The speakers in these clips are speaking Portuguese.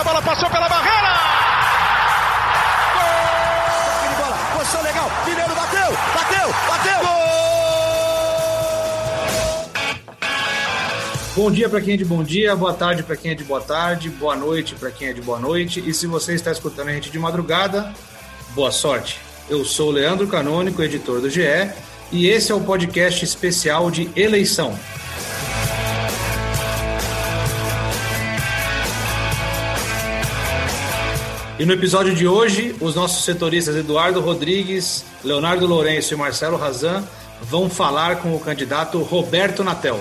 a bola passou pela barreira! Gol! bola, posição legal, Mineiro bateu, bateu, bateu! Gol! Bom dia para quem é de bom dia, boa tarde para quem é de boa tarde, boa noite para quem é de boa noite. E se você está escutando a gente de madrugada, boa sorte. Eu sou o Leandro Canônico, editor do GE, e esse é o podcast especial de eleição. E no episódio de hoje, os nossos setoristas Eduardo Rodrigues, Leonardo Lourenço e Marcelo Razan vão falar com o candidato Roberto Natel.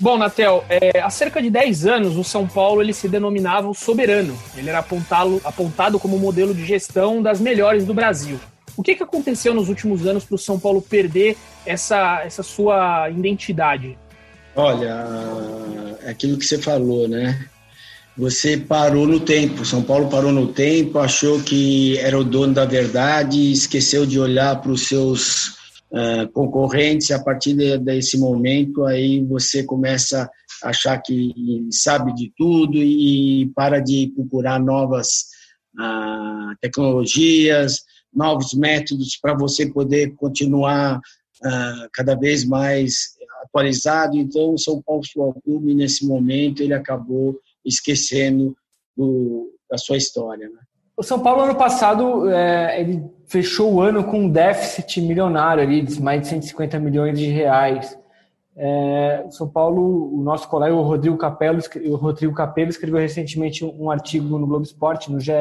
Bom, Natel, é, há cerca de 10 anos o São Paulo ele se denominava o soberano. Ele era apontado, apontado como modelo de gestão das melhores do Brasil. O que, que aconteceu nos últimos anos para o São Paulo perder essa, essa sua identidade? Olha, é aquilo que você falou, né? Você parou no tempo. São Paulo parou no tempo, achou que era o dono da verdade, esqueceu de olhar para os seus uh, concorrentes, a partir de, desse momento aí você começa a achar que sabe de tudo e para de procurar novas uh, tecnologias, novos métodos para você poder continuar uh, cada vez mais atualizado. Então, o São Paulo Futebol Clube, nesse momento, ele acabou esquecendo do, da sua história. Né? O São Paulo, ano passado, é, ele fechou o ano com um déficit milionário ali, de mais de 150 milhões de reais. É, o São Paulo, o nosso colega, o Rodrigo Capello, o Rodrigo Capello escreveu recentemente um artigo no Globo Esporte, no GE,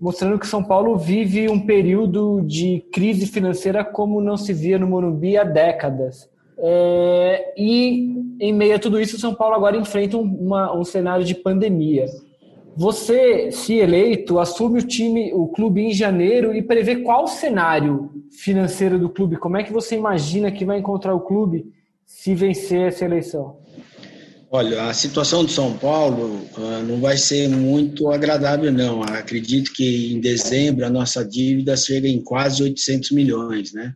mostrando que São Paulo vive um período de crise financeira como não se via no Morumbi há décadas. É, e em meio a tudo isso, São Paulo agora enfrenta uma, um cenário de pandemia. Você, se eleito, assume o time, o clube em janeiro e prevê qual o cenário financeiro do clube? Como é que você imagina que vai encontrar o clube se vencer essa eleição? Olha, a situação de São Paulo uh, não vai ser muito agradável, não. Acredito que em dezembro a nossa dívida chega em quase 800 milhões, né?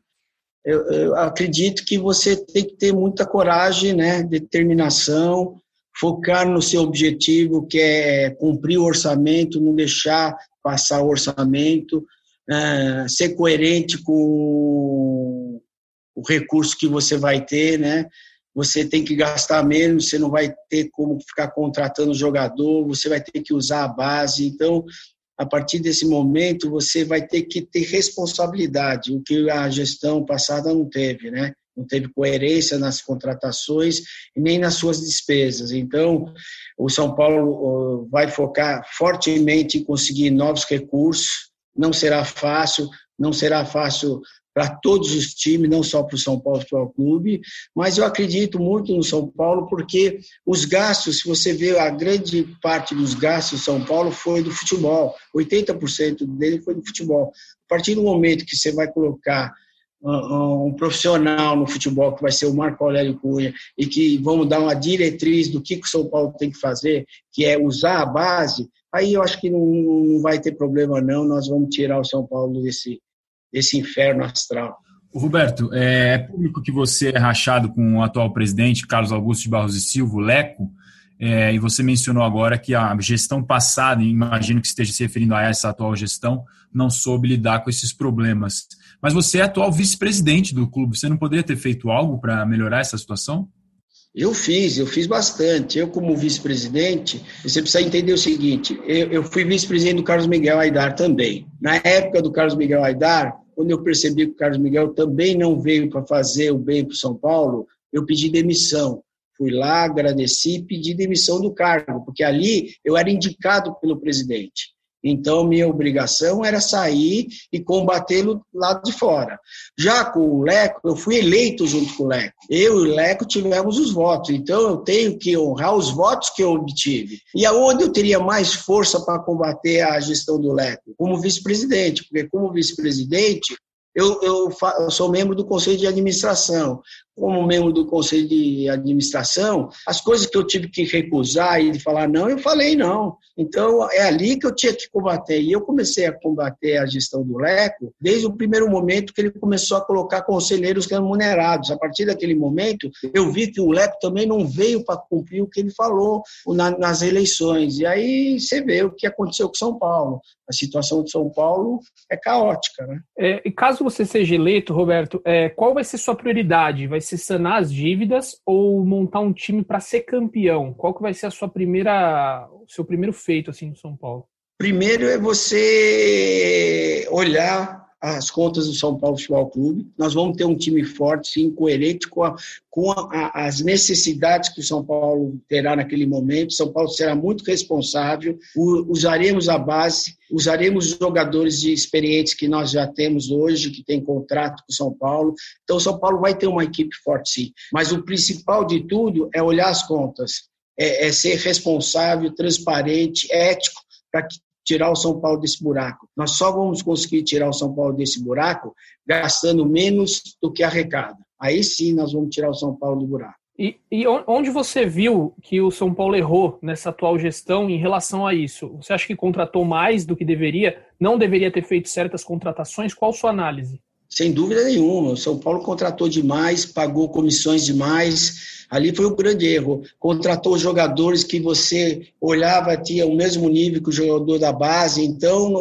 Eu, eu acredito que você tem que ter muita coragem, né, determinação, focar no seu objetivo, que é cumprir o orçamento, não deixar passar o orçamento, uh, ser coerente com o recurso que você vai ter, né? Você tem que gastar menos, você não vai ter como ficar contratando jogador, você vai ter que usar a base. Então, a partir desse momento, você vai ter que ter responsabilidade, o que a gestão passada não teve, né? não teve coerência nas contratações nem nas suas despesas. Então, o São Paulo vai focar fortemente em conseguir novos recursos. Não será fácil, não será fácil para todos os times, não só para o São Paulo Futebol Clube, mas eu acredito muito no São Paulo porque os gastos, se você vê a grande parte dos gastos do São Paulo foi do futebol, 80% dele foi do futebol. A partir do momento que você vai colocar um profissional no futebol, que vai ser o Marco Aurélio Cunha, e que vamos dar uma diretriz do que, que o São Paulo tem que fazer, que é usar a base, aí eu acho que não, não vai ter problema não, nós vamos tirar o São Paulo desse, desse inferno astral. Roberto, é, é público que você é rachado com o atual presidente, Carlos Augusto de Barros e Silva, o Leco, é, e você mencionou agora que a gestão passada, imagino que esteja se referindo a essa atual gestão, não soube lidar com esses problemas. Mas você é atual vice-presidente do clube, você não poderia ter feito algo para melhorar essa situação? Eu fiz, eu fiz bastante. Eu, como vice-presidente, você precisa entender o seguinte: eu, eu fui vice-presidente do Carlos Miguel Aidar também. Na época do Carlos Miguel Aidar, quando eu percebi que o Carlos Miguel também não veio para fazer o bem para o São Paulo, eu pedi demissão. Fui lá, agradeci e pedi demissão do cargo, porque ali eu era indicado pelo presidente. Então, minha obrigação era sair e combatê-lo lá de fora. Já com o Leco, eu fui eleito junto com o Leco. Eu e o Leco tivemos os votos, então eu tenho que honrar os votos que eu obtive. E aonde eu teria mais força para combater a gestão do Leco? Como vice-presidente, porque como vice-presidente, eu, eu, eu, sou membro do conselho de administração. Como membro do conselho de administração, as coisas que eu tive que recusar e falar não, eu falei não. Então, é ali que eu tinha que combater. E eu comecei a combater a gestão do Leco desde o primeiro momento que ele começou a colocar conselheiros remunerados. A partir daquele momento, eu vi que o Leco também não veio para cumprir o que ele falou nas eleições. E aí você vê o que aconteceu com São Paulo. A situação de São Paulo é caótica. Né? É, e caso você seja eleito, Roberto, é, qual vai ser sua prioridade? Vai sanar as dívidas ou montar um time para ser campeão? Qual que vai ser a sua primeira, o seu primeiro feito assim no São Paulo? Primeiro é você olhar as contas do São Paulo Futebol Clube. Nós vamos ter um time forte, sim, coerente com, a, com a, as necessidades que o São Paulo terá naquele momento. São Paulo será muito responsável. usaremos a base, usaremos jogadores de experientes que nós já temos hoje, que tem contrato com o São Paulo. Então, o São Paulo vai ter uma equipe forte, sim. Mas o principal de tudo é olhar as contas, é, é ser responsável, transparente, ético, para que tirar o São Paulo desse buraco. Nós só vamos conseguir tirar o São Paulo desse buraco gastando menos do que arrecada. Aí sim nós vamos tirar o São Paulo do buraco. E, e, onde você viu que o São Paulo errou nessa atual gestão em relação a isso? Você acha que contratou mais do que deveria? Não deveria ter feito certas contratações? Qual sua análise? Sem dúvida nenhuma. O São Paulo contratou demais, pagou comissões demais. Ali foi o grande erro. Contratou jogadores que você olhava, tinha o mesmo nível que o jogador da base, então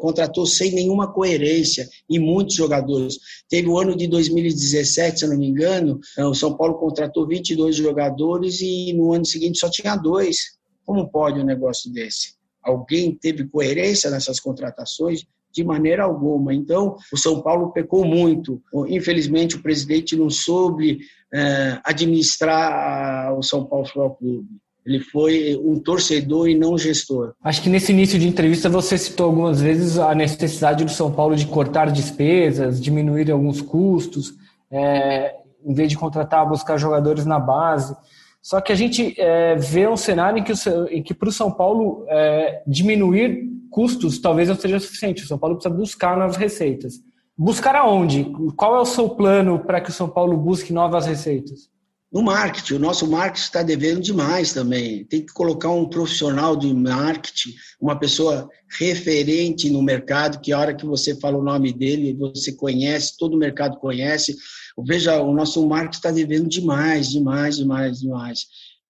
contratou sem nenhuma coerência e muitos jogadores. Teve o ano de 2017, se não me engano, eh, o São Paulo contratou 22 jogadores e no ano seguinte só tinha dois. Como pode um negócio desse? Alguém teve coerência nessas contratações? De maneira alguma. Então, o São Paulo pecou muito. Infelizmente, o presidente não soube é, administrar o São Paulo Futebol Clube. Ele foi um torcedor e não gestor. Acho que nesse início de entrevista você citou algumas vezes a necessidade do São Paulo de cortar despesas, diminuir alguns custos, é, em vez de contratar, buscar jogadores na base. Só que a gente é, vê um cenário em que, que para o São Paulo é, diminuir custos talvez não seja suficiente. O São Paulo precisa buscar novas receitas. Buscar aonde? Qual é o seu plano para que o São Paulo busque novas receitas? No marketing, o nosso marketing está devendo demais também. Tem que colocar um profissional de marketing, uma pessoa referente no mercado, que a hora que você fala o nome dele, você conhece, todo o mercado conhece. Veja, o nosso marketing está devendo demais, demais, demais, demais.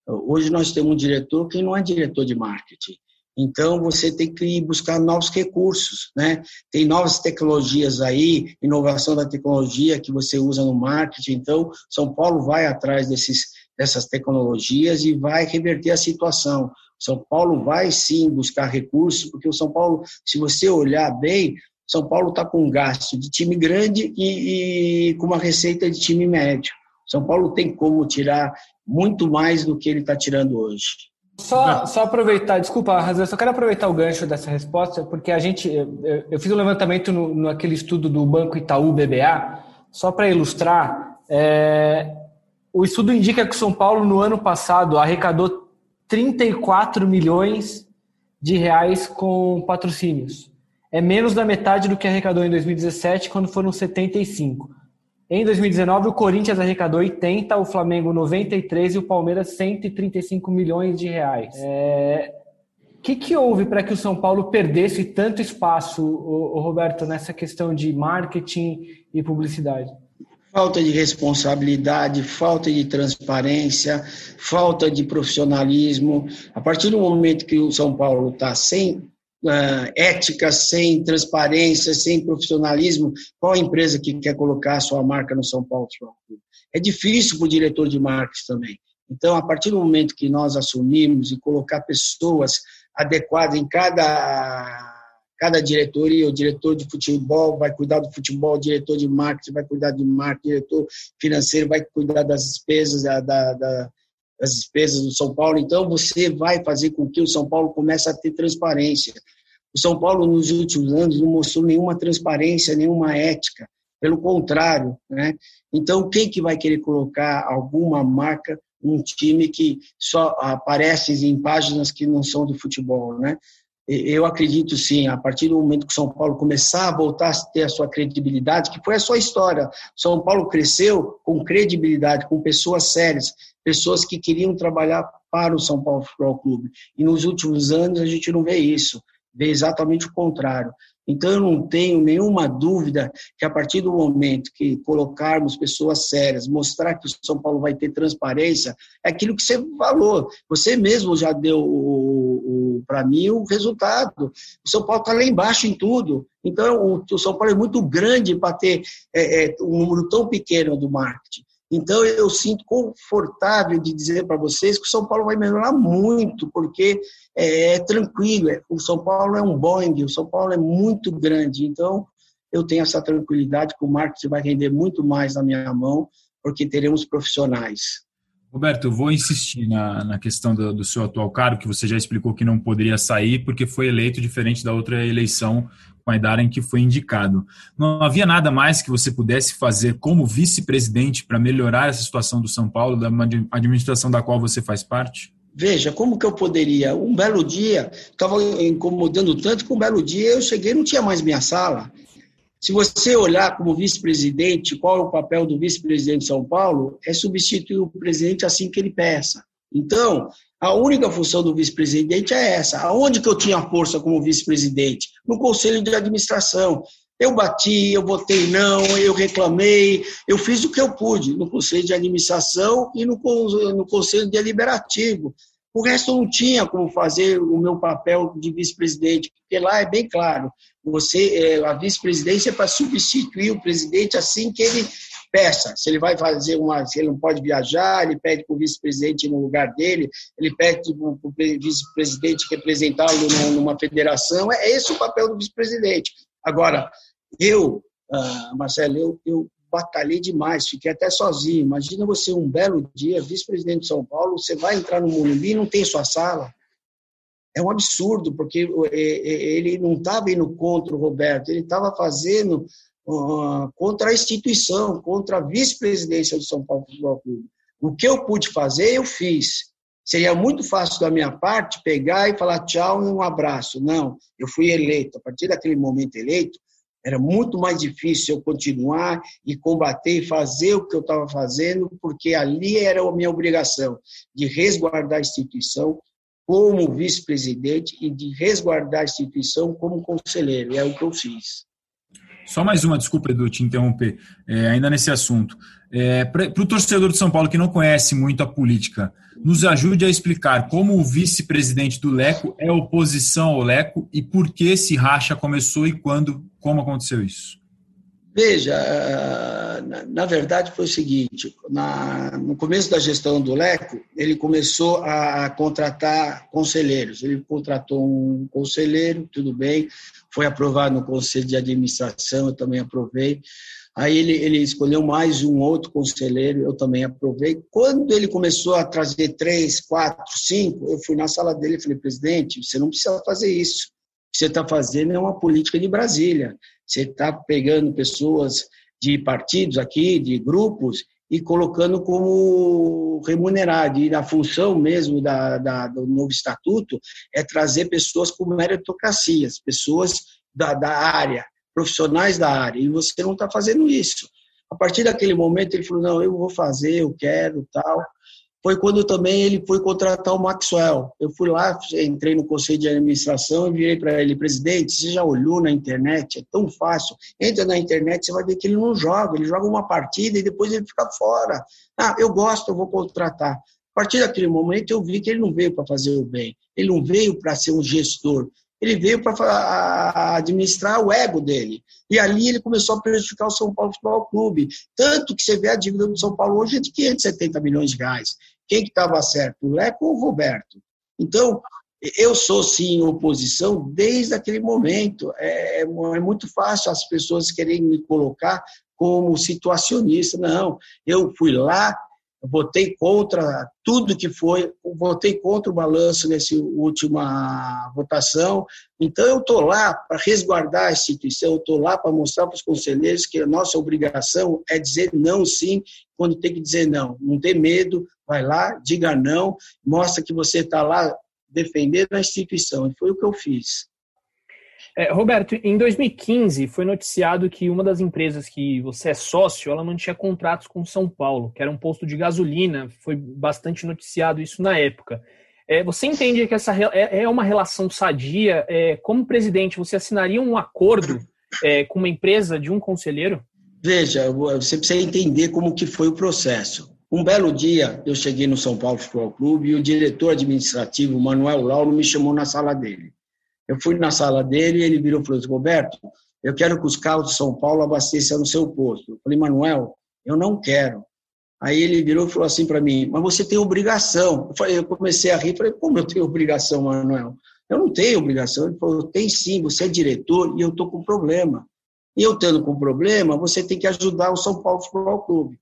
Hoje nós temos um diretor que não é diretor de marketing. Então, você tem que buscar novos recursos, né? Tem novas tecnologias aí, inovação da tecnologia que você usa no marketing. Então, São Paulo vai atrás desses, dessas tecnologias e vai reverter a situação. São Paulo vai sim buscar recursos, porque o São Paulo, se você olhar bem, São Paulo está com um gasto de time grande e, e com uma receita de time médio. São Paulo tem como tirar muito mais do que ele está tirando hoje. Só, só aproveitar, desculpa, Razão, só quero aproveitar o gancho dessa resposta, porque a gente, eu, eu fiz um levantamento no, naquele estudo do Banco Itaú BBA, só para ilustrar, é, o estudo indica que São Paulo, no ano passado, arrecadou 34 milhões de reais com patrocínios. É menos da metade do que arrecadou em 2017, quando foram 75. Em 2019, o Corinthians arrecadou 80, o Flamengo 93 e o Palmeiras 135 milhões de reais. É... O que, que houve para que o São Paulo perdesse tanto espaço, o, Roberto, nessa questão de marketing e publicidade? Falta de responsabilidade, falta de transparência, falta de profissionalismo. A partir do momento que o São Paulo está sem uh, ética, sem transparência, sem profissionalismo, qual empresa que quer colocar a sua marca no São Paulo É difícil para o diretor de marketing também. Então, a partir do momento que nós assumimos e colocar pessoas adequadas em cada cada diretoria, o diretor de futebol vai cuidar do futebol, o diretor de marketing vai cuidar de marketing, o diretor financeiro vai cuidar das despesas da, da, das despesas do São Paulo. Então, você vai fazer com que o São Paulo comece a ter transparência. O São Paulo, nos últimos anos, não mostrou nenhuma transparência, nenhuma ética. Pelo contrário, né? Então, quem que vai querer colocar alguma marca um time que só aparece em páginas que não são do futebol, né? eu acredito sim, a partir do momento que São Paulo começar a voltar a ter a sua credibilidade, que foi a sua história. São Paulo cresceu com credibilidade, com pessoas sérias, pessoas que queriam trabalhar para o São Paulo Futebol Clube. E nos últimos anos a gente não vê isso, vê exatamente o contrário. Então, eu não tenho nenhuma dúvida que, a partir do momento que colocarmos pessoas sérias, mostrar que o São Paulo vai ter transparência, é aquilo que você falou. Você mesmo já deu, para mim, o resultado. O São Paulo está lá embaixo em tudo. Então, o, o São Paulo é muito grande para ter é, é, um número tão pequeno do marketing. Então, eu sinto confortável de dizer para vocês que o São Paulo vai melhorar muito, porque é, é tranquilo. É, o São Paulo é um Boeing, o São Paulo é muito grande. Então, eu tenho essa tranquilidade que o marketing vai render muito mais na minha mão, porque teremos profissionais. Roberto, eu vou insistir na, na questão do, do, seu atual cargo, que você já explicou que não poderia sair porque foi eleito diferente da outra eleição com idade em que foi indicado. Não havia nada mais que você pudesse fazer como vice-presidente para melhorar essa situação do São Paulo, da administração da qual você faz parte? Veja, como que eu poderia? Um belo dia, estava incomodando tanto que um belo dia eu cheguei não tinha mais minha sala. Se você olhar como vice-presidente, qual é o papel do vice-presidente de São Paulo? É substituir o presidente assim que ele peça. Então, a única função do vice-presidente é essa. Aonde que eu tinha força como vice-presidente? No conselho de administração. Eu bati, eu votei não, eu reclamei, eu fiz o que eu pude no conselho de administração e no, no conselho deliberativo. O resto não tinha como fazer o meu papel de vice-presidente, porque lá é bem claro, você é, a vice-presidência é para substituir o presidente assim que ele peça. Se ele vai fazer uma, se ele não pode viajar, ele pede para o vice-presidente no lugar dele, ele pede para o vice-presidente representá-lo numa federação. É esse o papel do vice-presidente. Agora, eu, uh, Marcelo, eu, eu batalhei demais, fiquei até sozinho. Imagina você um belo dia, vice-presidente de São Paulo, você vai entrar no Morumbi e não tem sua sala. É um absurdo, porque ele não estava indo contra o Roberto, ele estava fazendo uh, contra a instituição, contra a vice-presidência do São Paulo Futebol Clube. O que eu pude fazer, eu fiz. Seria muito fácil da minha parte pegar e falar tchau e um abraço. Não, eu fui eleito. A partir daquele momento eleito, era muito mais difícil eu continuar e combater e fazer o que eu estava fazendo, porque ali era a minha obrigação de resguardar a instituição como vice-presidente e de resguardar a instituição como conselheiro. É o que eu fiz. Só mais uma, desculpa, Edu, te interromper, é, ainda nesse assunto. É, Para o torcedor de São Paulo que não conhece muito a política, nos ajude a explicar como o vice-presidente do Leco é oposição ao Leco e por que esse racha começou e quando, como aconteceu isso. Veja, na, verdade foi o seguinte, na, no começo da gestão do Leco, ele começou a, a contratar conselheiros. Ele contratou um conselheiro, tudo bem, foi aprovado no conselho de administração, eu também aprovei. Aí ele, ele escolheu mais um outro conselheiro, eu também aprovei. Quando ele começou a trazer três, quatro, cinco, eu fui na sala dele e falei, presidente, você não precisa fazer isso. O que você está fazendo é uma política de Brasília. Você está pegando pessoas de partidos aqui, de grupos, e colocando como remunerado. E a função mesmo da, da, do novo estatuto é trazer pessoas com meritocracias, pessoas da, da área, profissionais da área. E você não está fazendo isso. A partir daquele momento ele falou, não, eu vou fazer, eu quero, tal foi quando também ele foi contratar o Maxwell. Eu fui lá, entrei no conselho de administração e virei para ele, presidente, você já olhou na internet? É tão fácil. Entra na internet, você vai ver que ele não joga, ele joga uma partida e depois ele fica fora. Ah, eu gosto, eu vou contratar. A partir daquele momento eu vi que ele não veio para fazer o bem, ele não veio para ser um gestor, ele veio para administrar o ego dele. E ali ele começou a prejudicar o São Paulo Futebol Clube. Tanto que você vê a dívida do São Paulo hoje é de 570 milhões de reais. Quem que estava certo, o Leco ou o Roberto? Então, eu sou sim oposição desde aquele momento. É, é, é muito fácil as pessoas querem me colocar como situacionista. Não, eu fui lá, votei contra tudo que foi, votei contra o balanço nessa última votação. Então, eu estou lá para resguardar a instituição, eu estou lá para mostrar para os conselheiros que a nossa obrigação é dizer não, sim, quando tem que dizer não. Não ter medo, vai lá, diga não, mostra que você está lá defender a instituição. E foi o que eu fiz. É, Roberto, em 2015 foi noticiado que uma das empresas que você é sócio, ela mantinha contratos com São Paulo, que era um posto de gasolina. Foi bastante noticiado isso na época. É, você entende que essa é, é uma relação sadia? É, como presidente, você assinaria um acordo é, com uma empresa de um conselheiro? Veja, você precisa entender como que foi o processo. Um belo dia, eu cheguei no São Paulo Futebol Clube e o diretor administrativo, Manuel Lauro, me chamou na sala dele. Eu fui na sala dele e ele virou e falou assim, Roberto, eu quero que os carros de São Paulo abasteçam no seu posto. Eu falei, Manuel, eu não quero. Aí ele virou e falou assim para mim, mas você tem obrigação. Eu, falei, eu comecei a rir, falei, como eu tenho obrigação, Manuel? Eu não tenho obrigação. Ele falou, tem sim, você é diretor e eu estou com problema. E eu tendo com problema, você tem que ajudar o São Paulo Futebol Clube.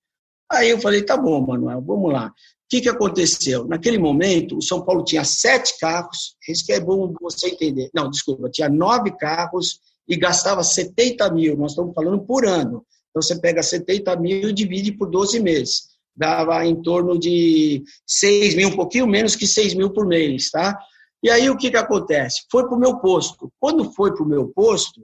Aí eu falei, tá bom, Manuel, vamos lá. O que, que aconteceu? Naquele momento, o São Paulo tinha sete carros, isso que é bom você entender. Não, desculpa, tinha nove carros e gastava 70 mil, nós estamos falando por ano. Então, você pega 70 mil e divide por 12 meses. Dava em torno de 6 mil, um pouquinho menos que 6 mil por mês, tá? E aí, o que, que acontece? Foi para o meu posto. Quando foi para o meu posto,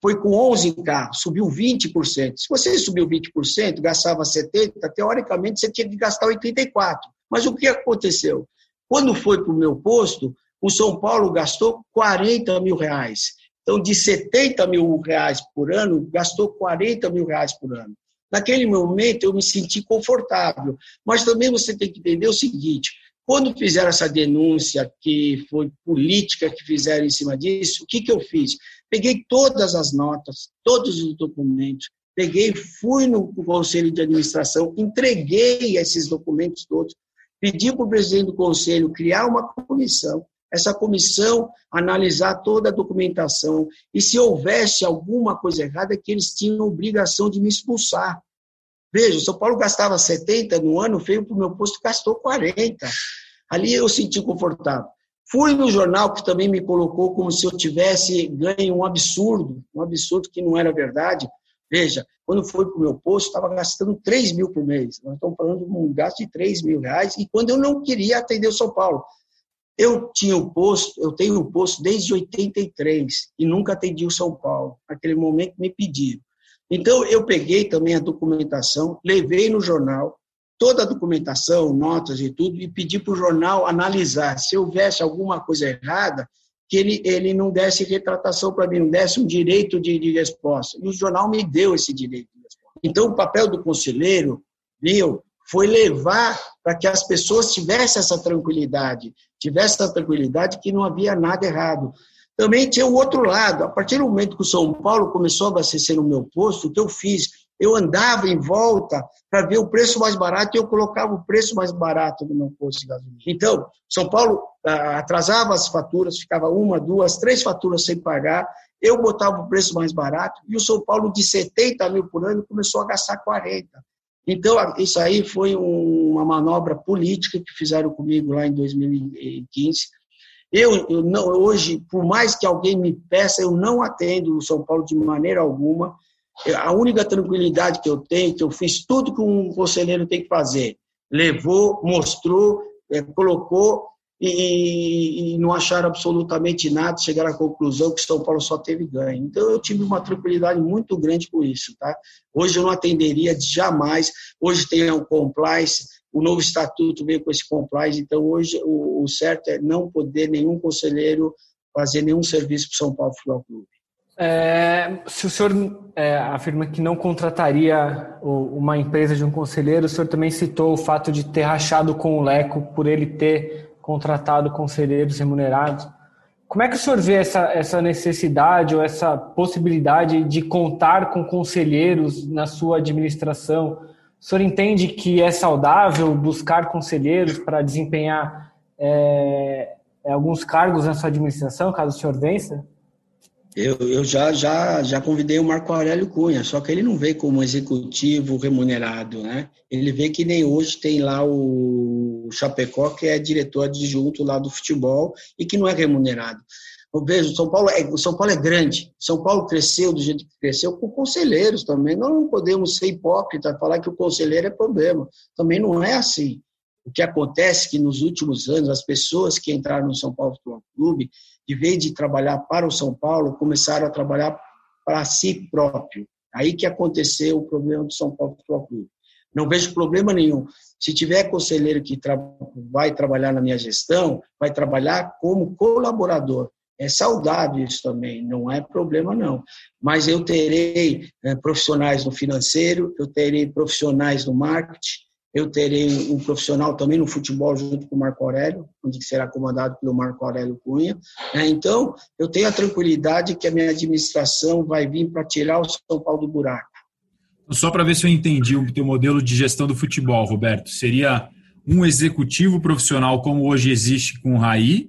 foi com 11 carros, subiu 20%. Se você subiu 20%, gastava 70%, teoricamente você tinha que gastar 84%. Mas o que aconteceu? Quando foi para o meu posto, o São Paulo gastou 40 mil reais. Então, de 70 mil reais por ano, gastou 40 mil reais por ano. Naquele momento, eu me senti confortável. Mas também você tem que entender o seguinte: quando fizeram essa denúncia, que foi política que fizeram em cima disso, o que, que eu fiz? Peguei todas as notas, todos os documentos, peguei, fui no conselho de administração, entreguei esses documentos todos, pedi para o presidente do conselho criar uma comissão, essa comissão analisar toda a documentação e se houvesse alguma coisa errada, que eles tinham obrigação de me expulsar. Veja, São Paulo gastava 70 no ano, veio para o meu posto gastou 40. Ali eu senti confortável. Fui no jornal que também me colocou como se eu tivesse ganho um absurdo, um absurdo que não era verdade. Veja, quando foi para o meu posto, estava gastando 3 mil por mês. Nós estamos falando de um gasto de 3 mil reais, e quando eu não queria atender o São Paulo. Eu tinha o posto, eu tenho o posto desde 83 e nunca atendi o São Paulo. Naquele momento me pediram. Então eu peguei também a documentação, levei no jornal, toda a documentação, notas e tudo, e pedi para o jornal analisar. Se houvesse alguma coisa errada, que ele, ele não desse retratação para mim, não desse um direito de, de resposta. E o jornal me deu esse direito de resposta. Então, o papel do conselheiro, meu, foi levar para que as pessoas tivessem essa tranquilidade, tivessem essa tranquilidade que não havia nada errado. Também tinha o outro lado. A partir do momento que o São Paulo começou a abastecer no meu posto, o que eu fiz? Eu andava em volta para ver o preço mais barato e eu colocava o preço mais barato do meu posto de gasolina. Então, São Paulo ah, atrasava as faturas, ficava uma, duas, três faturas sem pagar, eu botava o preço mais barato e o São Paulo de 70 mil por ano começou a gastar 40. Então, isso aí foi uma manobra política que fizeram comigo lá em 2015. Eu, eu não, hoje, por mais que alguém me peça, eu não atendo o São Paulo de maneira alguma a única tranquilidade que eu tenho, que eu fiz tudo que um conselheiro tem que fazer. Levou, mostrou, é, colocou e, e, não acharam absolutamente nada, chegaram à conclusão que São Paulo só teve ganho. Então eu tive uma tranquilidade muito grande com isso. Tá? Hoje eu não atenderia jamais, hoje tem o compliance, o novo estatuto veio com esse compliance, então hoje o, o certo é não poder nenhum conselheiro fazer nenhum serviço para o São Paulo Futebol Clube. É, se o senhor é, afirma que não contrataria uma empresa de um conselheiro, o senhor também citou o fato de ter rachado com o Leco por ele ter contratado conselheiros remunerados. Como é que o senhor vê essa, essa necessidade ou essa possibilidade de contar com conselheiros na sua administração? O senhor entende que é saudável buscar conselheiros para desempenhar é, alguns cargos na sua administração, caso o senhor vença? Eu, eu já, já, já convidei o Marco Aurélio Cunha, só que ele não veio como executivo remunerado, né? Ele vê que nem hoje tem lá o Chapecó, que é diretor adjunto lá do futebol e que não é remunerado. Eu vejo, São Paulo é, São Paulo é grande. São Paulo cresceu do jeito que cresceu com conselheiros também. Nós não podemos ser hipócritas, falar que o conselheiro é problema. Também não é assim. O que acontece é que nos últimos anos, as pessoas que entraram no São Paulo Futebol Clube, de vez de trabalhar para o São Paulo, começaram a trabalhar para si próprio. Aí que aconteceu o problema do São Paulo Futebol Clube. Não vejo problema nenhum. Se tiver conselheiro que tra vai trabalhar na minha gestão, vai trabalhar como colaborador. É saudável isso também, não é problema não. Mas eu terei é, profissionais no financeiro, eu terei profissionais no marketing, eu terei um profissional também no futebol junto com o Marco Aurélio, onde será comandado pelo Marco Aurélio Cunha. Né? Então, eu tenho a tranquilidade que a minha administração vai vir para tirar o São Paulo do buraco. Só para ver se eu entendi o teu modelo de gestão do futebol, Roberto. Seria um executivo profissional como hoje existe com o Raí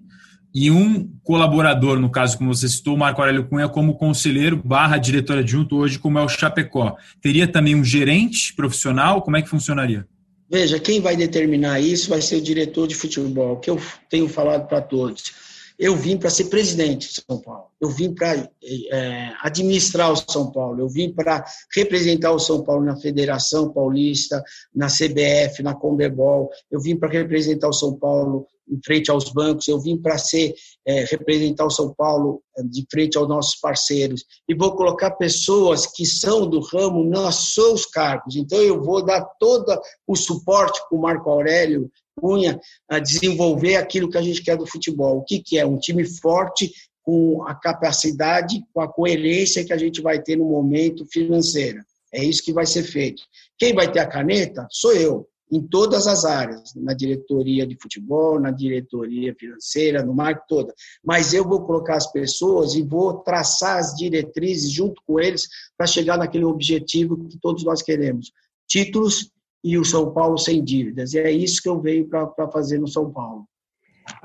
e um colaborador, no caso, como você citou, o Marco Aurélio Cunha, como conselheiro barra diretor adjunto hoje, como é o Chapecó. Teria também um gerente profissional? Como é que funcionaria? Veja, quem vai determinar isso vai ser o diretor de futebol, que eu tenho falado para todos. Eu vim para ser presidente de São Paulo, eu vim para é, administrar o São Paulo, eu vim para representar o São Paulo na Federação Paulista, na CBF, na Comebol, eu vim para representar o São Paulo em frente aos bancos, eu vim para ser é, representar o São Paulo é, de frente aos nossos parceiros e vou colocar pessoas que são do ramo nos seus cargos. Então eu vou dar todo o suporte para o Marco Aurélio Cunha a desenvolver aquilo que a gente quer do futebol. O que, que é um time forte com a capacidade, com a coerência que a gente vai ter no momento financeiro. É isso que vai ser feito. Quem vai ter a caneta sou eu em todas as áreas, na diretoria de futebol, na diretoria financeira, no marco toda. Mas eu vou colocar as pessoas e vou traçar as diretrizes junto com eles para chegar naquele objetivo que todos nós queremos: títulos e o São Paulo sem dívidas. E é isso que eu venho para fazer no São Paulo.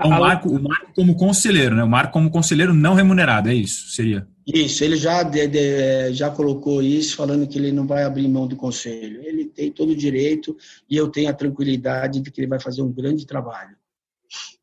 O Marco, o Marco como conselheiro, né? O Marco como conselheiro não remunerado, é isso? Seria? Isso, ele já, de, de, já colocou isso, falando que ele não vai abrir mão do conselho. Ele tem todo o direito e eu tenho a tranquilidade de que ele vai fazer um grande trabalho.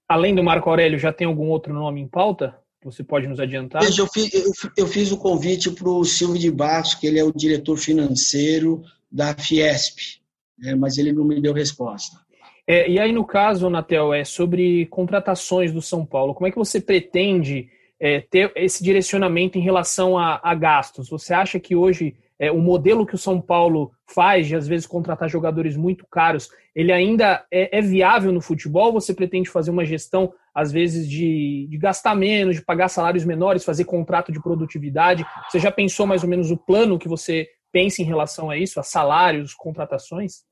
Além do Marco Aurélio, já tem algum outro nome em pauta? Você pode nos adiantar? Veja, eu, fiz, eu, eu fiz o convite para o Silvio de Bastos, que ele é o diretor financeiro da Fiesp, né, mas ele não me deu resposta. É, e aí, no caso, Natel, é sobre contratações do São Paulo. Como é que você pretende é, ter esse direcionamento em relação a, a gastos? Você acha que hoje é, o modelo que o São Paulo faz de às vezes contratar jogadores muito caros, ele ainda é, é viável no futebol? Você pretende fazer uma gestão às vezes de, de, gastar menos, de pagar salários menores, fazer contrato de produtividade? Você já pensou mais ou menos o plano que você pensa em relação a isso, a salários, contratações?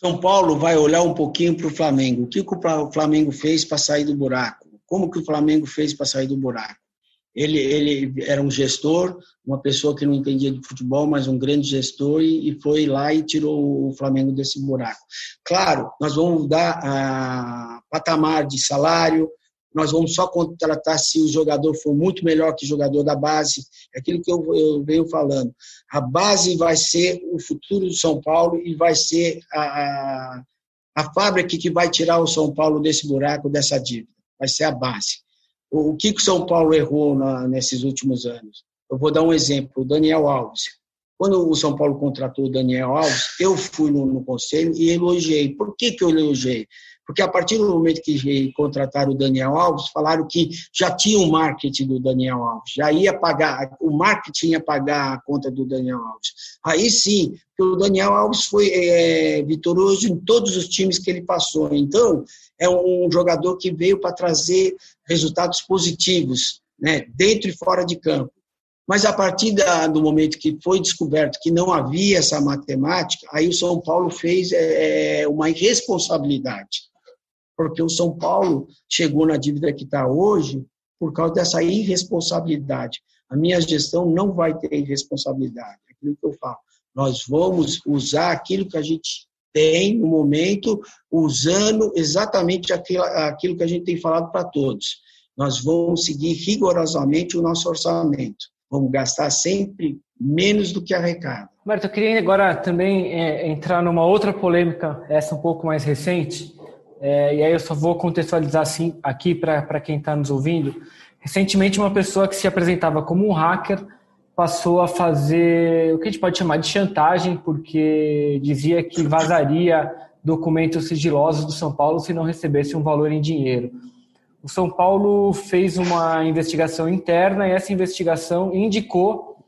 São Paulo vai olhar um pouquinho para o Flamengo. O que, que o Flamengo fez para sair do buraco? Como que o Flamengo fez para sair do buraco? Ele, ele era um gestor, uma pessoa que não entendia de futebol, mas um grande gestor, e, e foi lá e tirou o Flamengo desse buraco. Claro, nós vamos dar a patamar de salário, nós vamos só contratar se o jogador for muito melhor que o jogador da base. É aquilo que eu, eu venho falando. A base vai ser o futuro do São Paulo e vai ser a, a, a fábrica que vai tirar o São Paulo desse buraco, dessa dívida. Vai ser a base. O que, que o São Paulo errou na, nesses últimos anos? Eu vou dar um exemplo, o Daniel Alves. Quando o São Paulo contratou o Daniel Alves, eu fui no, no conselho e elogiei. Por que, que eu elogiei? Porque a partir do momento que contrataram o Daniel Alves, falaram que já tinha o marketing do Daniel Alves, já ia pagar, o marketing ia pagar a conta do Daniel Alves. Aí sim, o Daniel Alves foi é, vitorioso em todos os times que ele passou. Então, é um jogador que veio para trazer resultados positivos, né, dentro e fora de campo. Mas a partir da, do momento que foi descoberto que não havia essa matemática, aí o São Paulo fez é, uma irresponsabilidade porque o São Paulo chegou na dívida que está hoje por causa dessa irresponsabilidade. A minha gestão não vai ter irresponsabilidade, é aquilo que eu falo. Nós vamos usar aquilo que a gente tem no momento, usando exatamente aquilo, aquilo que a gente tem falado para todos. Nós vamos seguir rigorosamente o nosso orçamento. Vamos gastar sempre menos do que arrecada. Marta, eu queria agora também é, entrar numa outra polêmica, essa um pouco mais recente, é, e aí eu só vou contextualizar assim aqui para quem está nos ouvindo. Recentemente, uma pessoa que se apresentava como um hacker passou a fazer o que a gente pode chamar de chantagem, porque dizia que vazaria documentos sigilosos do São Paulo se não recebesse um valor em dinheiro. O São Paulo fez uma investigação interna e essa investigação indicou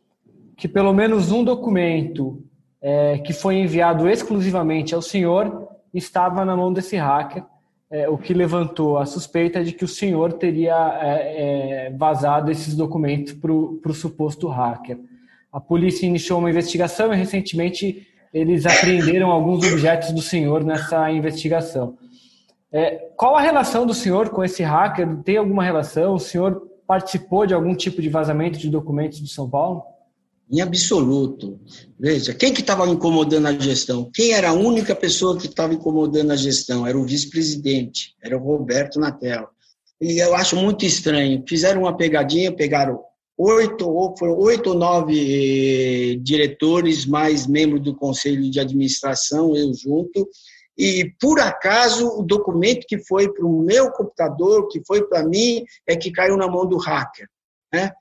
que pelo menos um documento é, que foi enviado exclusivamente ao senhor estava na mão desse hacker, é, o que levantou a suspeita de que o senhor teria é, é vazado esses documentos para o suposto hacker. A polícia iniciou uma investigação e recentemente eles apreenderam alguns objetos do senhor nessa investigação. É, qual a relação do senhor com esse hacker? Tem alguma relação? O senhor participou de algum tipo de vazamento de documentos do São Paulo? Em absoluto. Veja, quem que estava incomodando a gestão? Quem era a única pessoa que estava incomodando a gestão? Era o vice-presidente, era o Roberto Natel. E eu acho muito estranho. Fizeram uma pegadinha, pegaram oito ou foram oito ou nove eh, diretores mais membros do conselho de administração, eu junto, e por acaso o documento que foi para o meu computador, que foi para mim, é que caiu na mão do hacker. Né?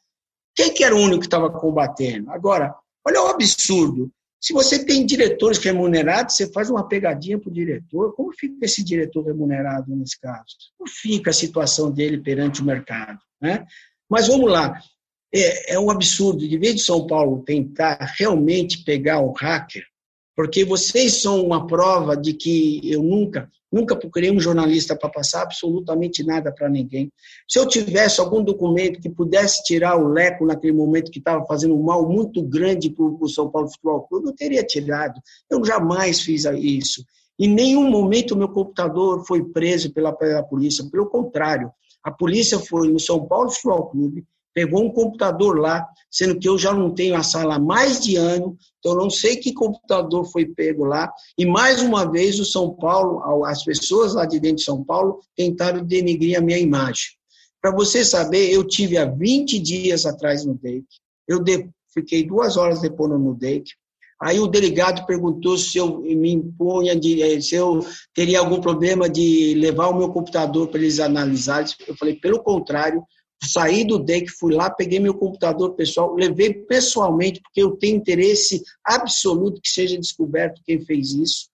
Quem que era o único que estava combatendo? Agora, olha o absurdo. Se você tem diretores remunerados, você faz uma pegadinha para o diretor. Como fica esse diretor remunerado nesse caso? Como fica a situação dele perante o mercado? Né? Mas vamos lá. É, é um absurdo. De vez de São Paulo tentar realmente pegar o hacker, porque vocês são uma prova de que eu nunca, nunca procurei um jornalista para passar absolutamente nada para ninguém. Se eu tivesse algum documento que pudesse tirar o Leco naquele momento que estava fazendo um mal muito grande para o São Paulo Futebol Clube, eu teria tirado. Eu jamais fiz isso. Em nenhum momento meu computador foi preso pela, pela polícia, pelo contrário. A polícia foi no São Paulo Futebol Clube, pegou um computador lá, sendo que eu já não tenho a sala há mais de ano, então não sei que computador foi pego lá. E mais uma vez o São Paulo, as pessoas lá de dentro de São Paulo tentaram denegrir a minha imagem. Para você saber, eu tive há 20 dias atrás no DEIC, eu de, fiquei duas horas depois no DEIC, Aí o delegado perguntou se eu me impunha, de, eh, se eu teria algum problema de levar o meu computador para eles analisarem. Eu falei, pelo contrário, saí do DEC, fui lá, peguei meu computador pessoal, levei pessoalmente, porque eu tenho interesse absoluto que seja descoberto quem fez isso.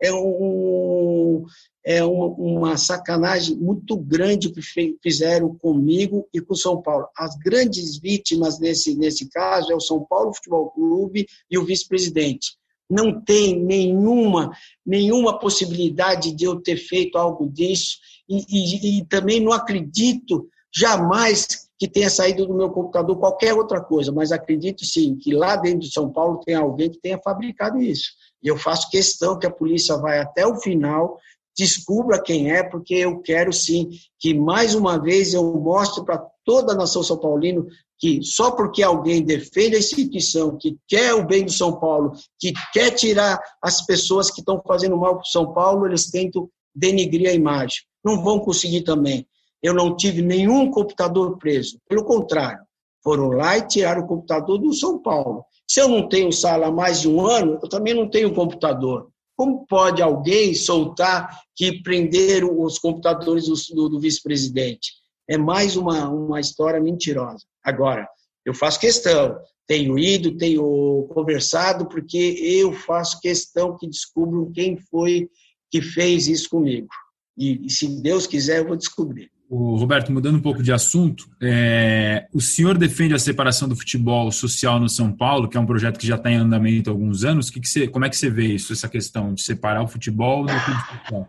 É, um, é uma, uma sacanagem muito grande que fizeram comigo e com São Paulo. As grandes vítimas nesse, nesse caso é o São Paulo Futebol Clube e o vice-presidente. Não tem nenhuma, nenhuma possibilidade de eu ter feito algo disso e, e, e também não acredito jamais que tenha saído do meu computador qualquer outra coisa, mas acredito sim que lá dentro de São Paulo tem alguém que tenha fabricado isso. E eu faço questão que a polícia vai até o final, descubra quem é, porque eu quero sim que mais uma vez eu mostre para toda a nação são paulino que só porque alguém defende a instituição, que quer o bem do São Paulo, que quer tirar as pessoas que estão fazendo mal para o São Paulo, eles tentam denigrir a imagem. Não vão conseguir também eu não tive nenhum computador preso. Pelo contrário, foram lá e tiraram o computador do São Paulo. Se eu não tenho sala há mais de um ano, eu também não tenho computador. Como pode alguém soltar que prenderam os computadores do, do, vice-presidente? É mais uma, uma história mentirosa. Agora, eu faço questão, tenho ido, tenho conversado, porque eu faço questão que descubram quem foi que fez isso comigo. E, e se Deus quiser, eu vou descobrir. O Roberto, mudando um pouco de assunto, é, o senhor defende a separação do futebol social no São Paulo, que é um projeto que já está em andamento há alguns anos. Que que você, como é que você vê isso, essa questão de separar o futebol do futebol?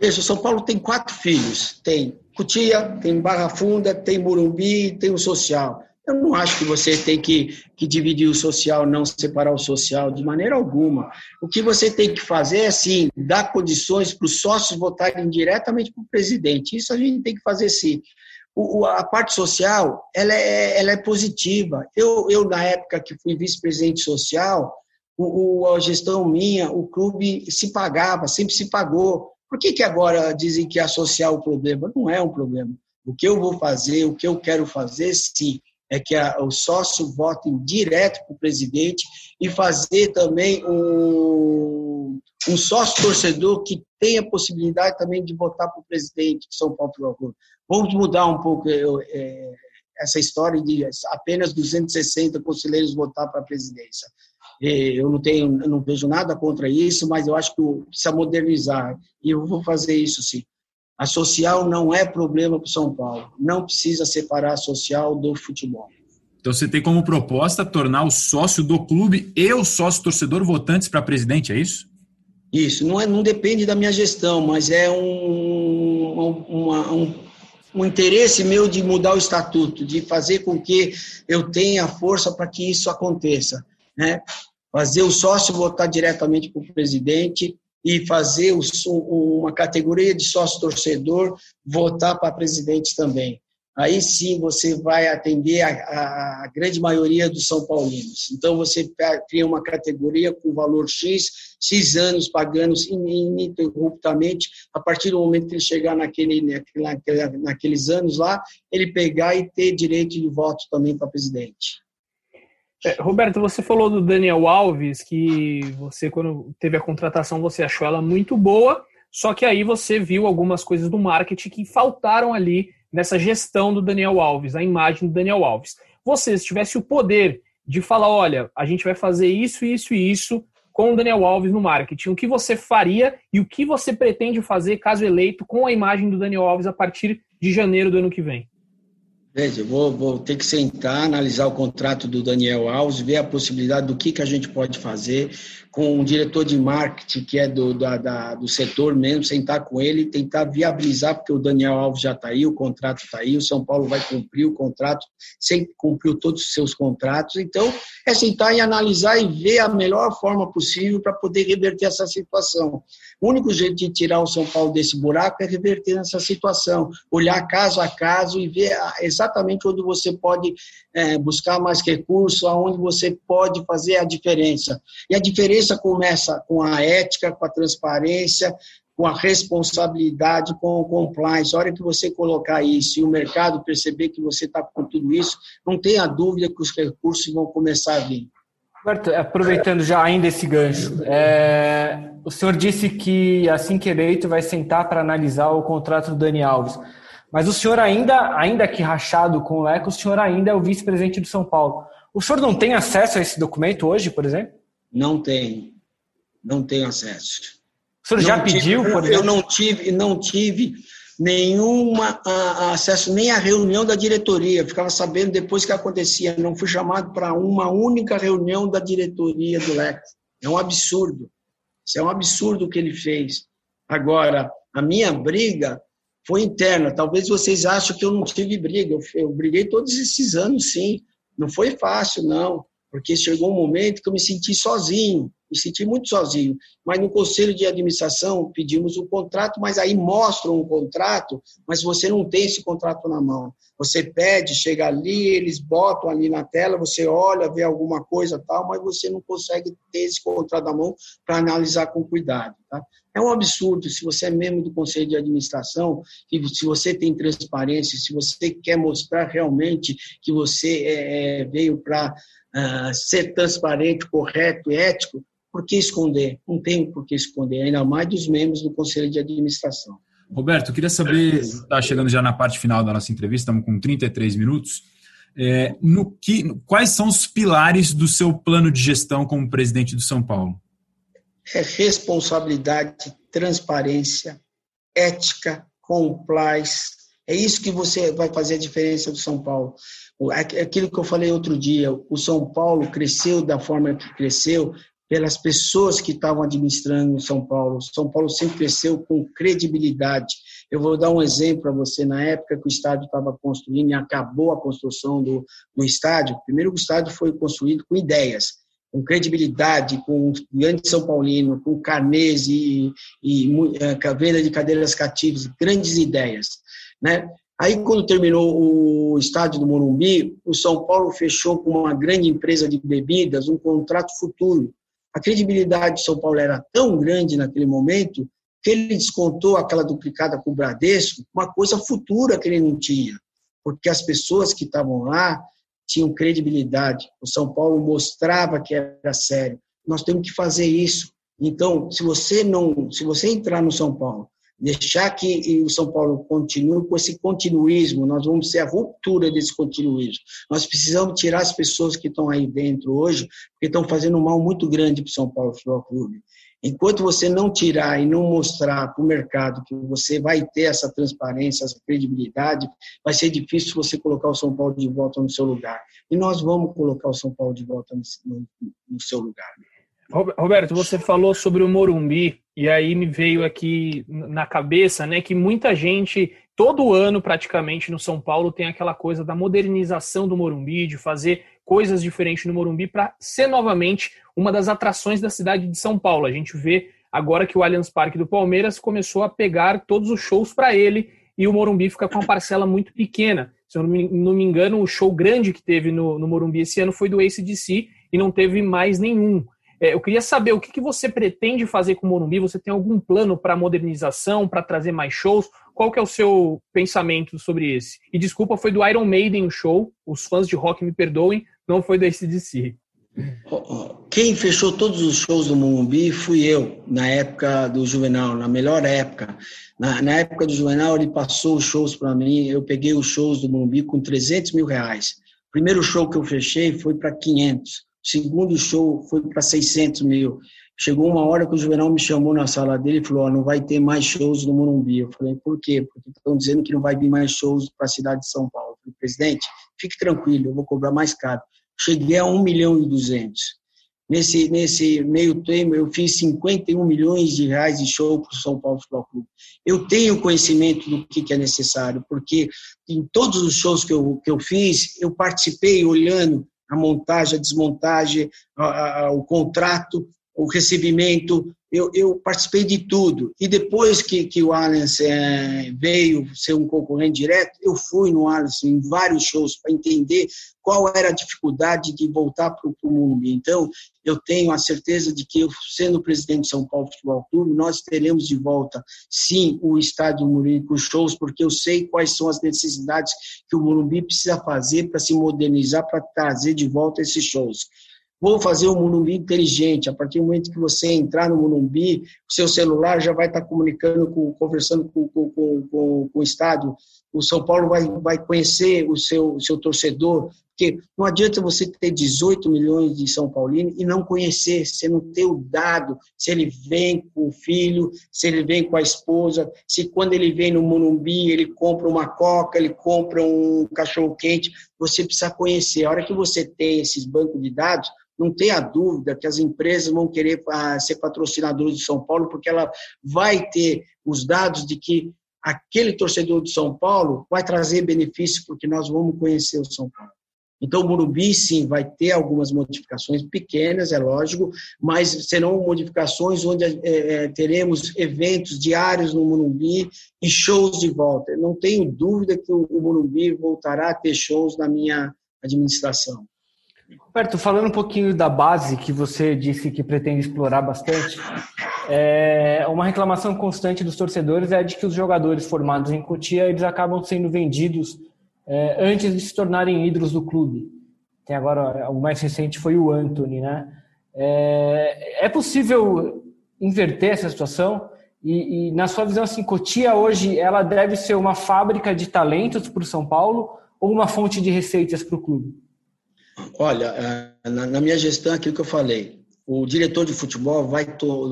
Veja, o São Paulo tem quatro filhos. Tem Cutia, tem Barra Funda, tem Morumbi, tem o Social. Eu não acho que você tem que, que dividir o social, não separar o social, de maneira alguma. O que você tem que fazer é, sim, dar condições para os sócios votarem diretamente para o presidente. Isso a gente tem que fazer, sim. O, a parte social, ela é, ela é positiva. Eu, eu, na época que fui vice-presidente social, o, a gestão minha, o clube se pagava, sempre se pagou. Por que, que agora dizem que a social é o problema? Não é um problema. O que eu vou fazer, o que eu quero fazer, sim, é que a, os sócios votem direto para o presidente e fazer também um, um sócio torcedor que tenha possibilidade também de votar para o presidente de São Paulo Futebol Vamos mudar um pouco é, essa história de apenas 260 conselheiros votar para a presidência. Eu não tenho, eu não vejo nada contra isso, mas eu acho que precisa modernizar e eu vou fazer isso sim. A social não é problema para o São Paulo. Não precisa separar a social do futebol. Então você tem como proposta tornar o sócio do clube e o sócio torcedor votantes para presidente, é isso? Isso, não, é, não depende da minha gestão, mas é um, uma, um, um interesse meu de mudar o estatuto, de fazer com que eu tenha força para que isso aconteça. Né? Fazer o sócio votar diretamente para o presidente e fazer uma categoria de sócio-torcedor votar para presidente também. Aí sim você vai atender a, grande maioria dos São Paulinos. Então você cria uma categoria com valor X, X anos pagando ininterruptamente, a partir do momento que ele chegar naquele, naquele, naqueles anos lá, ele pegar e ter direito de voto também para presidente. É, Roberto, você falou do Daniel Alves, que você, quando teve a contratação, você achou ela muito boa, só que aí você viu algumas coisas do marketing que faltaram ali nessa gestão do Daniel Alves, a imagem do Daniel Alves. Você, se tivesse o poder de falar, olha, a gente vai fazer isso, isso e isso com o Daniel Alves no marketing, o que você faria e o que você pretende fazer, caso eleito, com a imagem do Daniel Alves a partir de janeiro do ano que vem? Veja, vou, vou ter que sentar, analisar o contrato do Daniel Alves, ver a possibilidade do que, que a gente pode fazer com um diretor de marketing que é do, da, da, do setor mesmo, sentar com ele e tentar viabilizar, porque o Daniel Alves já está aí, o contrato está aí, o São Paulo vai cumprir o contrato, sempre cumpriu todos os seus contratos. Então, é sentar e analisar e ver a melhor forma possível para poder reverter essa situação. O único jeito de tirar o São Paulo desse buraco é reverter essa situação, olhar caso a caso e ver exatamente onde você pode é, buscar mais recursos, aonde você pode fazer a diferença. E a diferença começa com a ética, com a transparência, com a responsabilidade, com o compliance. A hora que você colocar isso e o mercado perceber que você está com tudo isso, não tenha dúvida que os recursos vão começar a vir. Roberto, aproveitando já ainda esse gancho, é, o senhor disse que assim que eleito vai sentar para analisar o contrato do Dani Alves. Mas o senhor ainda, ainda que rachado com o Leco, o senhor ainda é o vice-presidente do São Paulo. O senhor não tem acesso a esse documento hoje, por exemplo? Não tenho. Não tenho acesso. O senhor não já tive, pediu, por exemplo? Eu não tive, não tive nenhuma a, acesso nem à reunião da diretoria. ficava sabendo depois que acontecia. Não fui chamado para uma única reunião da diretoria do Leco. É um absurdo. Isso é um absurdo o que ele fez. Agora, a minha briga foi interna. Talvez vocês achem que eu não tive briga. Eu, eu briguei todos esses anos, sim. Não foi fácil, não, porque chegou um momento que eu me senti sozinho, me senti muito sozinho. Mas no conselho de administração pedimos um contrato, mas aí mostram um contrato, mas você não tem esse contrato na mão. Você pede, chega ali, eles botam ali na tela, você olha, vê alguma coisa tal, mas você não consegue ter esse contrato na mão para analisar com cuidado. Tá? É um absurdo se você é membro do conselho de administração, e se você tem transparência, se você quer mostrar realmente que você é, é veio para uh, ah, ser transparente, correto e ético, por que esconder? Não tem por que esconder, ainda mais dos membros do conselho de administração. Roberto, eu queria saber, está chegando já na parte final da nossa entrevista, estamos com 33 minutos. É, no que, quais são os pilares do seu plano de gestão como presidente do São Paulo? é responsabilidade, transparência, ética, compliance. É isso que você vai fazer a diferença do São Paulo. Aquilo que eu falei outro dia, o São Paulo cresceu da forma que cresceu pelas pessoas que estavam administrando o São Paulo. São Paulo sempre cresceu com credibilidade. Eu vou dar um exemplo para você. Na época que o estádio estava construindo e acabou a construção do, do estádio, primeiro o estádio foi construído com ideias com credibilidade, com o grande São Paulino, com carnês e, e, e é, venda de cadeiras cativas, grandes ideias. Né? Aí, quando terminou o estádio do Morumbi, o São Paulo fechou com uma grande empresa de bebidas um contrato futuro. A credibilidade de São Paulo era tão grande naquele momento que ele descontou aquela duplicada com o Bradesco, uma coisa futura que ele não tinha, porque as pessoas que estavam lá tinham credibilidade. O São Paulo mostrava que era sério. Nós temos que fazer isso. Então, se você não, se você entrar no São Paulo, deixar que o São Paulo continue com esse continuismo, nós vamos ser a ruptura desse continuismo. Nós precisamos tirar as pessoas que estão aí dentro hoje, porque estão fazendo um mal muito grande para o São Paulo Futebol Clube. Enquanto você não tirar e não mostrar para o mercado que você vai ter essa transparência, essa credibilidade, vai ser difícil você colocar o São Paulo de volta no seu lugar. E nós vamos colocar o São Paulo de volta no, no seu lugar. Roberto, você falou sobre o Morumbi e aí me veio aqui na cabeça, né, que muita gente todo ano praticamente no São Paulo tem aquela coisa da modernização do Morumbi, de fazer coisas diferentes no Morumbi para ser novamente uma das atrações da cidade de São Paulo. A gente vê agora que o Allianz Parque do Palmeiras começou a pegar todos os shows para ele e o Morumbi fica com uma parcela muito pequena. Se eu não me, engano, o show grande que teve no, no Morumbi esse ano foi do ACDC e não teve mais nenhum. É, eu queria saber o que, que você pretende fazer com o Morumbi. Você tem algum plano para modernização, para trazer mais shows? Qual que é o seu pensamento sobre esse? E desculpa, foi do Iron Maiden o show. Os fãs de rock me perdoem, não foi do ACDC. Quem fechou todos os shows do Morumbi fui eu, na época do Juvenal, na melhor época. Na, na época do Juvenal, ele passou os shows para mim, eu peguei os shows do Morumbi com 300 mil reais. O primeiro show que eu fechei foi para 500 segundo show foi para 600 mil. Chegou uma hora que o Juvenal me chamou na sala dele e falou: oh, não vai ter mais shows no Morumbi. Eu falei: por quê? Porque estão dizendo que não vai vir mais shows para a cidade de São Paulo. Eu falei: presidente, fique tranquilo, eu vou cobrar mais caro. Cheguei a 1 milhão e 200. Nesse, nesse meio tempo, eu fiz 51 milhões de reais de show para o São Paulo Futebol Clube. Eu tenho conhecimento do que, que é necessário, porque em todos os shows que eu, que eu fiz, eu participei olhando a montagem, a desmontagem, a, a, o contrato, o recebimento, eu, eu, participei de tudo. E depois que, que o Allianz é, veio ser um concorrente direto, eu fui no Allianz em vários shows para entender qual era a dificuldade de voltar para o mundo. Então, eu tenho a certeza de que, eu, sendo presidente de São Paulo Futebol Clube, nós teremos de volta, sim, o estádio Morumbi com shows, porque eu sei quais são as necessidades que o Morumbi precisa fazer para se modernizar, para trazer de volta esses shows. Vou fazer um Morumbi inteligente. A partir do momento que você entrar no Morumbi, o seu celular já vai estar comunicando, com, conversando com, com, com o estádio. O São Paulo vai, vai conhecer o seu, seu torcedor, porque não adianta você ter 18 milhões de São Paulinos e não conhecer, você não ter o dado, se ele vem com o filho, se ele vem com a esposa, se quando ele vem no Morumbi ele compra uma coca, ele compra um cachorro quente, você precisa conhecer. A hora que você tem esses bancos de dados, não tenha dúvida que as empresas vão querer ah, ser patrocinadores de São Paulo, porque ela vai ter os dados de que aquele torcedor de São Paulo vai trazer benefícios, porque nós vamos conhecer o São Paulo. Então, o Morumbi, sim, vai ter algumas modificações pequenas, é lógico, mas serão modificações onde é, teremos eventos diários no Morumbi e shows de volta. não tenho dúvida que o, o Morumbi voltará a ter shows na minha administração. Roberto, falando um pouquinho da base que você disse que pretende explorar bastante, é, uma reclamação constante dos torcedores é de que os jogadores formados em Cotia eles acabam sendo vendidos é, antes de se tornarem ídolos do clube. Tem agora o mais recente foi o Anthony, né? É, é possível inverter essa situação? E, e, na sua visão, assim, Cotia hoje ela deve ser uma fábrica de talentos para o São Paulo ou uma fonte de receitas para o clube? Olha, é, na minha gestão, aquilo que eu falei, o diretor de futebol vai,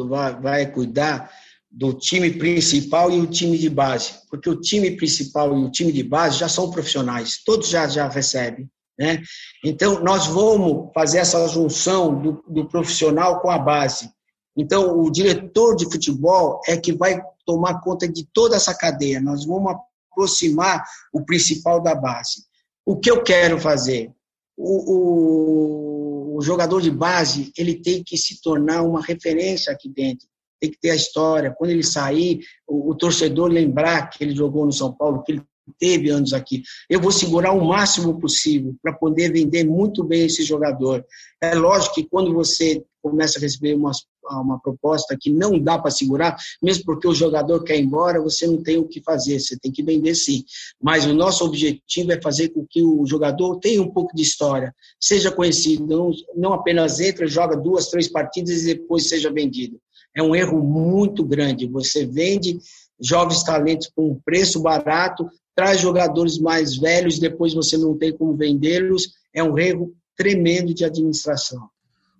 vai, vai cuidar do time principal e o time de base, porque o time principal e o time de base já são profissionais, todos já, já recebem. Né? Então, nós vamos fazer essa junção do, do profissional com a base. Então, o diretor de futebol é que vai tomar conta de toda essa cadeia. Nós vamos aproximar o principal da base. O que eu quero fazer? o, o, o, jogador de base ele tem que se tornar uma referência aqui dentro, tem que ter a história. Quando ele sair, o, o torcedor lembrar que ele jogou no São Paulo, que ele teve anos aqui. Eu vou segurar o máximo possível para poder vender muito bem esse jogador. É lógico que quando você começa a receber uma, uma proposta que não dá para segurar, mesmo porque o jogador quer ir embora, você não tem o que fazer, você tem que vender sim. Mas o nosso objetivo é fazer com que o jogador tenha um pouco de história, seja conhecido, não, não apenas entra, joga duas, três partidas e depois seja vendido. É um erro muito grande. Você vende jovens talentos com um preço barato, traz jogadores mais velhos, depois você não tem como vendê-los, é um erro tremendo de administração.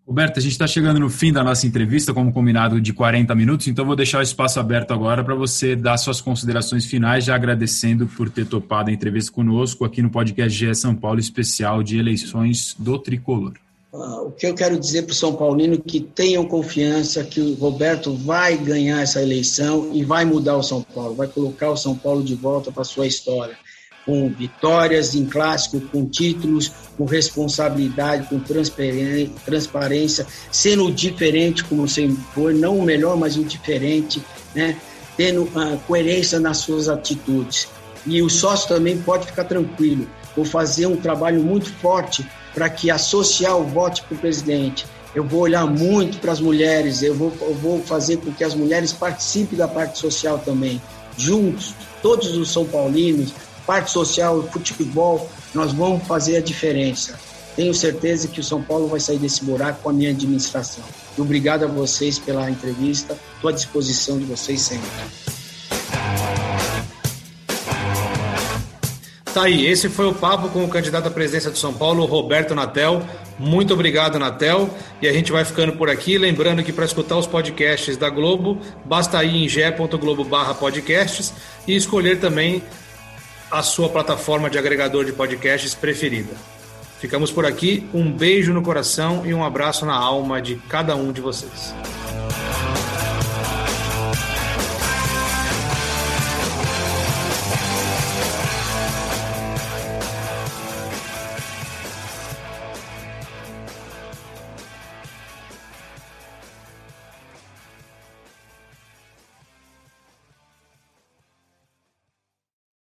Roberto, a gente está chegando no fim da nossa entrevista, como combinado, de 40 minutos, então vou deixar o espaço aberto agora para você dar suas considerações finais, já agradecendo por ter topado a entrevista conosco aqui no podcast GE São Paulo, especial de eleições do Tricolor. Uh, o que eu quero dizer para o São Paulino é que tenham confiança que o Roberto vai ganhar essa eleição e vai mudar o São Paulo, vai colocar o São Paulo de volta para sua história com vitórias em clássico, com títulos, com responsabilidade, com transparência, sendo diferente como sempre foi, não o melhor, mas o diferente, né? tendo uh, coerência nas suas atitudes. E o sócio também pode ficar tranquilo, vou fazer um trabalho muito forte para que a social vote para o presidente. Eu vou olhar muito para as mulheres, eu vou, eu vou fazer com que as mulheres participem da parte social também. Juntos, todos os São Paulinos, parte social, futebol, nós vamos fazer a diferença. Tenho certeza que o São Paulo vai sair desse buraco com a minha administração. Obrigado a vocês pela entrevista. Estou à disposição de vocês sempre. Tá aí, esse foi o papo com o candidato à presidência de São Paulo, Roberto Natel. Muito obrigado, Natel. E a gente vai ficando por aqui. Lembrando que para escutar os podcasts da Globo, basta ir em ge.globo/podcasts e escolher também a sua plataforma de agregador de podcasts preferida. Ficamos por aqui, um beijo no coração e um abraço na alma de cada um de vocês.